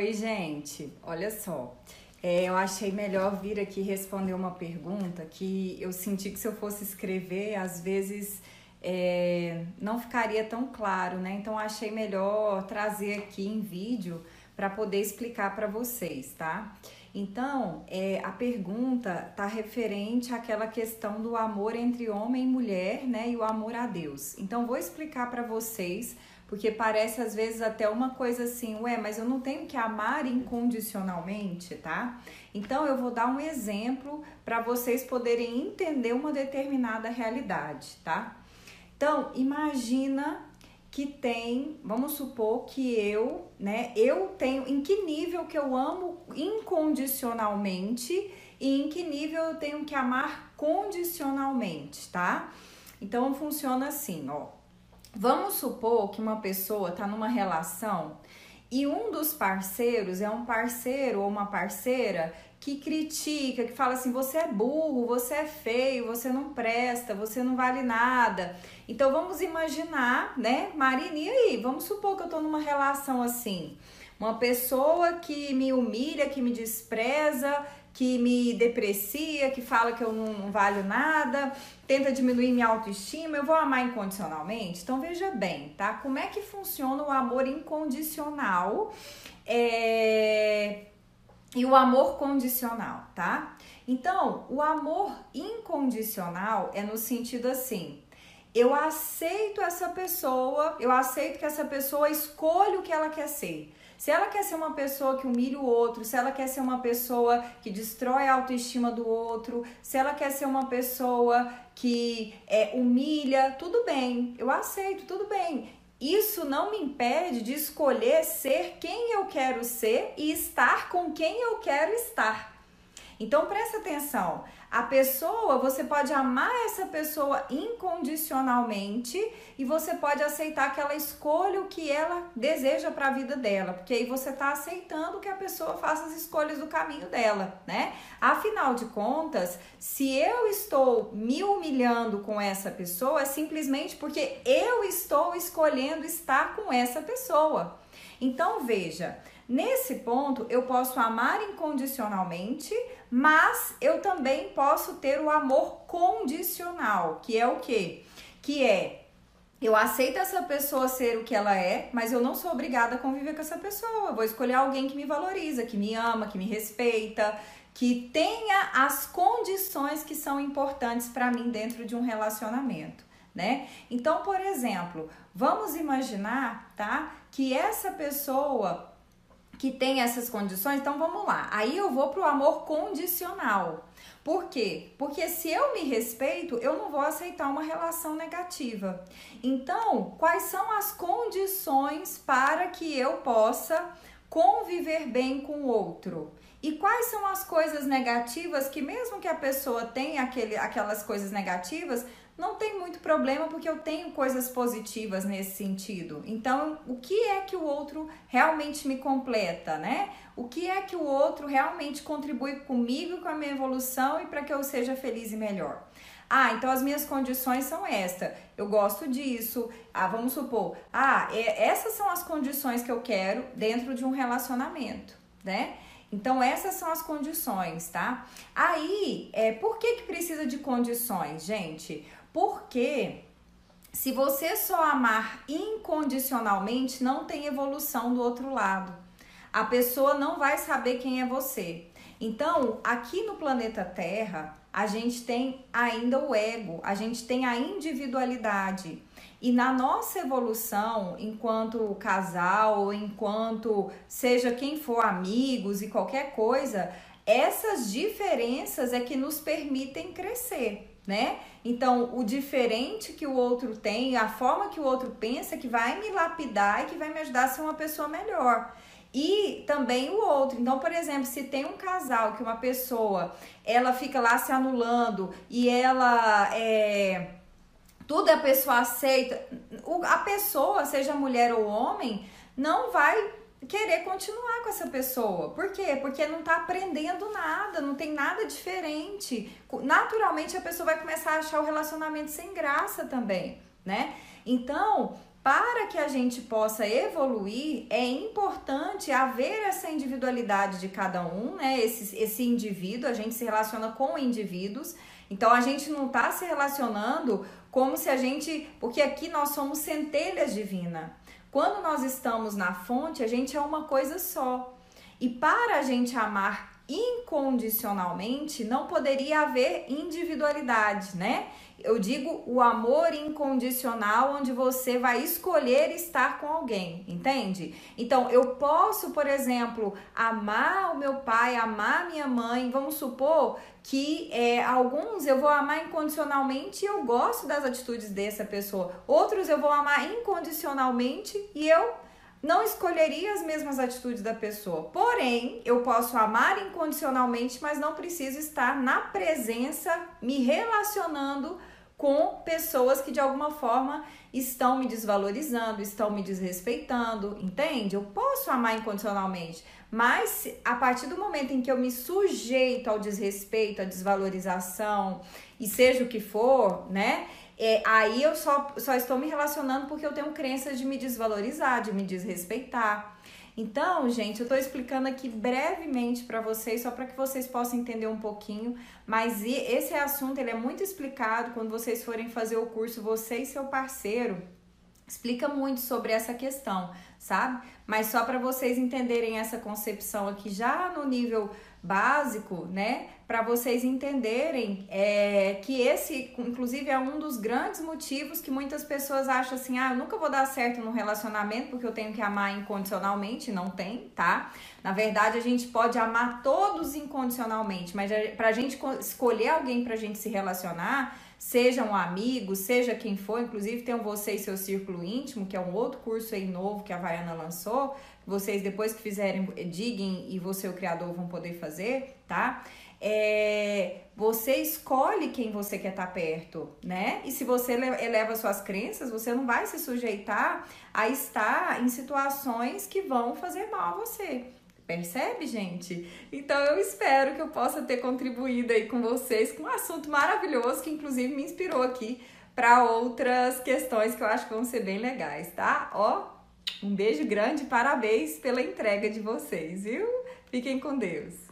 Oi, gente. Olha só. É, eu achei melhor vir aqui responder uma pergunta que eu senti que se eu fosse escrever, às vezes é, não ficaria tão claro, né? Então achei melhor trazer aqui em vídeo para poder explicar para vocês, tá? Então, é, a pergunta está referente àquela questão do amor entre homem e mulher, né? E o amor a Deus. Então, vou explicar para vocês, porque parece às vezes até uma coisa assim, ué, mas eu não tenho que amar incondicionalmente, tá? Então, eu vou dar um exemplo para vocês poderem entender uma determinada realidade, tá? Então, imagina que tem, vamos supor que eu, né, eu tenho em que nível que eu amo incondicionalmente e em que nível eu tenho que amar condicionalmente, tá? Então funciona assim, ó. Vamos supor que uma pessoa tá numa relação e um dos parceiros é um parceiro ou uma parceira que critica, que fala assim: você é burro, você é feio, você não presta, você não vale nada. Então vamos imaginar, né, Marina, e aí? Vamos supor que eu tô numa relação assim. Uma pessoa que me humilha, que me despreza, que me deprecia, que fala que eu não, não valho nada, tenta diminuir minha autoestima, eu vou amar incondicionalmente? Então veja bem, tá? Como é que funciona o amor incondicional? É e o amor condicional, tá? Então, o amor incondicional é no sentido assim: eu aceito essa pessoa, eu aceito que essa pessoa escolha o que ela quer ser. Se ela quer ser uma pessoa que humilha o outro, se ela quer ser uma pessoa que destrói a autoestima do outro, se ela quer ser uma pessoa que é, humilha, tudo bem, eu aceito, tudo bem isso não me impede de escolher ser quem eu quero ser e estar com quem eu quero estar. Então presta atenção. A pessoa, você pode amar essa pessoa incondicionalmente e você pode aceitar que ela escolha o que ela deseja para a vida dela, porque aí você está aceitando que a pessoa faça as escolhas do caminho dela, né? Afinal de contas, se eu estou me humilhando com essa pessoa, é simplesmente porque eu estou escolhendo estar com essa pessoa. Então veja, Nesse ponto, eu posso amar incondicionalmente, mas eu também posso ter o amor condicional, que é o quê? Que é eu aceito essa pessoa ser o que ela é, mas eu não sou obrigada a conviver com essa pessoa. Eu vou escolher alguém que me valoriza, que me ama, que me respeita, que tenha as condições que são importantes para mim dentro de um relacionamento, né? Então, por exemplo, vamos imaginar, tá, que essa pessoa que tem essas condições, então vamos lá. Aí eu vou pro amor condicional. Por quê? Porque se eu me respeito, eu não vou aceitar uma relação negativa. Então, quais são as condições para que eu possa conviver bem com o outro? E quais são as coisas negativas que, mesmo que a pessoa tenha aquele, aquelas coisas negativas, não tem muito problema porque eu tenho coisas positivas nesse sentido. Então, o que é que o outro realmente me completa, né? O que é que o outro realmente contribui comigo, com a minha evolução e para que eu seja feliz e melhor? Ah, então as minhas condições são esta. Eu gosto disso. Ah, vamos supor. Ah, é, essas são as condições que eu quero dentro de um relacionamento, né? Então, essas são as condições, tá? Aí, é, por que, que precisa de condições, gente? Porque se você só amar incondicionalmente, não tem evolução do outro lado. A pessoa não vai saber quem é você. Então, aqui no planeta Terra, a gente tem ainda o ego, a gente tem a individualidade. E na nossa evolução, enquanto casal, enquanto seja quem for amigos e qualquer coisa, essas diferenças é que nos permitem crescer né? Então, o diferente que o outro tem, a forma que o outro pensa, que vai me lapidar e que vai me ajudar a ser uma pessoa melhor. E também o outro. Então, por exemplo, se tem um casal que uma pessoa ela fica lá se anulando e ela é tudo a pessoa aceita, a pessoa, seja mulher ou homem, não vai querer continuar com essa pessoa. Por quê? Porque não tá aprendendo nada, não tem nada diferente. Naturalmente a pessoa vai começar a achar o relacionamento sem graça também, né? Então, para que a gente possa evoluir, é importante haver essa individualidade de cada um, né? Esse, esse indivíduo, a gente se relaciona com indivíduos, então a gente não está se relacionando como se a gente. Porque aqui nós somos centelhas divina. Quando nós estamos na fonte, a gente é uma coisa só. E para a gente amar incondicionalmente, não poderia haver individualidade, né? Eu digo o amor incondicional, onde você vai escolher estar com alguém, entende? Então, eu posso, por exemplo, amar o meu pai, amar minha mãe. Vamos supor que é, alguns eu vou amar incondicionalmente e eu gosto das atitudes dessa pessoa. Outros eu vou amar incondicionalmente e eu não escolheria as mesmas atitudes da pessoa. Porém, eu posso amar incondicionalmente, mas não preciso estar na presença, me relacionando com pessoas que de alguma forma estão me desvalorizando, estão me desrespeitando, entende? Eu posso amar incondicionalmente, mas a partir do momento em que eu me sujeito ao desrespeito, à desvalorização e seja o que for, né? É, aí eu só, só estou me relacionando porque eu tenho crenças de me desvalorizar, de me desrespeitar. Então, gente, eu estou explicando aqui brevemente para vocês, só para que vocês possam entender um pouquinho, mas esse assunto ele é muito explicado quando vocês forem fazer o curso, você e seu parceiro, explica muito sobre essa questão, sabe? Mas só para vocês entenderem essa concepção aqui já no nível básico, né? Para vocês entenderem é, que esse, inclusive, é um dos grandes motivos que muitas pessoas acham assim: ah, eu nunca vou dar certo no relacionamento porque eu tenho que amar incondicionalmente. Não tem, tá? Na verdade, a gente pode amar todos incondicionalmente, mas para a gente escolher alguém para a gente se relacionar, seja um amigo, seja quem for, inclusive tem Você e Seu Círculo Íntimo, que é um outro curso aí novo que a Vaiana lançou, vocês depois que fizerem, diguem e você o criador vão poder fazer, tá? É, você escolhe quem você quer estar tá perto, né? E se você eleva suas crenças, você não vai se sujeitar a estar em situações que vão fazer mal a você. Percebe, gente? Então eu espero que eu possa ter contribuído aí com vocês com um assunto maravilhoso que inclusive me inspirou aqui para outras questões que eu acho que vão ser bem legais, tá? Ó, um beijo grande, parabéns pela entrega de vocês, viu? Fiquem com Deus.